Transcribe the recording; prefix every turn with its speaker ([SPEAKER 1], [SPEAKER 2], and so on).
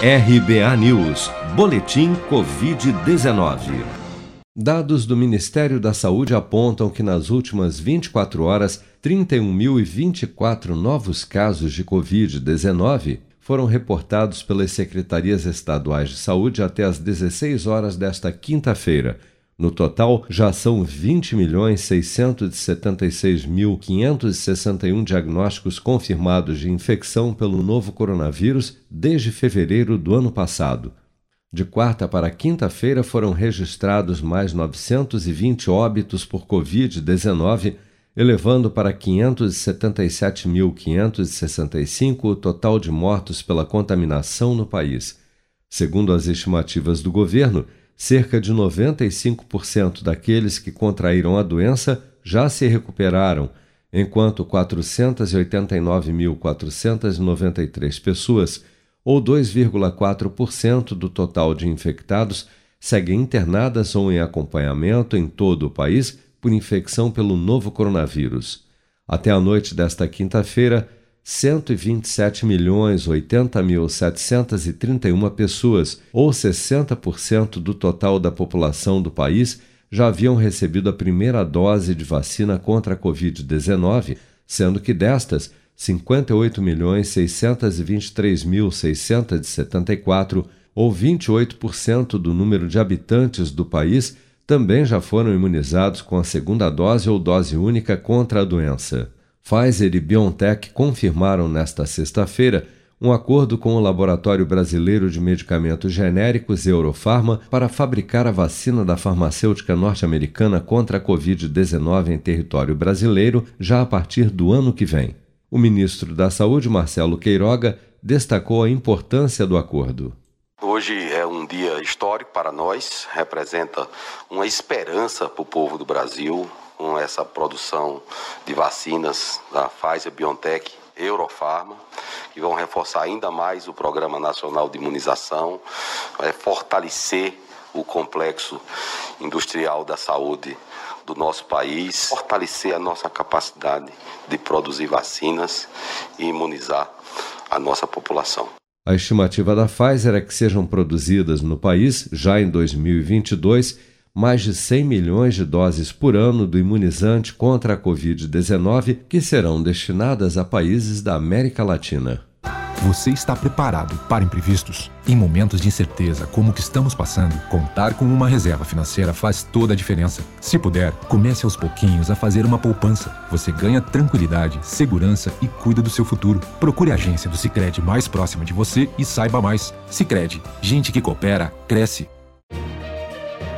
[SPEAKER 1] RBA News, Boletim Covid-19. Dados do Ministério da Saúde apontam que nas últimas 24 horas, 31.024 novos casos de Covid-19 foram reportados pelas secretarias estaduais de saúde até às 16 horas desta quinta-feira. No total, já são 20.676.561 diagnósticos confirmados de infecção pelo novo coronavírus desde fevereiro do ano passado. De quarta para quinta-feira foram registrados mais 920 óbitos por Covid-19 elevando para 577.565 o total de mortos pela contaminação no país. Segundo as estimativas do governo, cerca de 95% daqueles que contraíram a doença já se recuperaram, enquanto 489.493 pessoas, ou 2,4% do total de infectados, seguem internadas ou em acompanhamento em todo o país por infecção pelo novo coronavírus. Até a noite desta quinta-feira, 127.080.731 pessoas, ou 60% do total da população do país, já haviam recebido a primeira dose de vacina contra a Covid-19, sendo que destas, 58.623.674, ou 28% do número de habitantes do país, também já foram imunizados com a segunda dose ou dose única contra a doença. Pfizer e BioNTech confirmaram nesta sexta-feira um acordo com o Laboratório Brasileiro de Medicamentos Genéricos Eurofarma para fabricar a vacina da farmacêutica norte-americana contra a Covid-19 em território brasileiro já a partir do ano que vem. O ministro da Saúde, Marcelo Queiroga, destacou a importância do acordo.
[SPEAKER 2] Hoje é um dia histórico para nós, representa uma esperança para o povo do Brasil, com essa produção de vacinas da Pfizer, BioNTech, Eurofarma, que vão reforçar ainda mais o Programa Nacional de Imunização, vai fortalecer o complexo industrial da saúde do nosso país, fortalecer a nossa capacidade de produzir vacinas e imunizar a nossa população.
[SPEAKER 1] A estimativa da Pfizer é que sejam produzidas no país, já em 2022, mais de 100 milhões de doses por ano do imunizante contra a Covid-19 que serão destinadas a países da América Latina.
[SPEAKER 3] Você está preparado para imprevistos? Em momentos de incerteza como o que estamos passando, contar com uma reserva financeira faz toda a diferença. Se puder, comece aos pouquinhos a fazer uma poupança. Você ganha tranquilidade, segurança e cuida do seu futuro. Procure a agência do Sicredi mais próxima de você e saiba mais. Sicredi, gente que coopera cresce.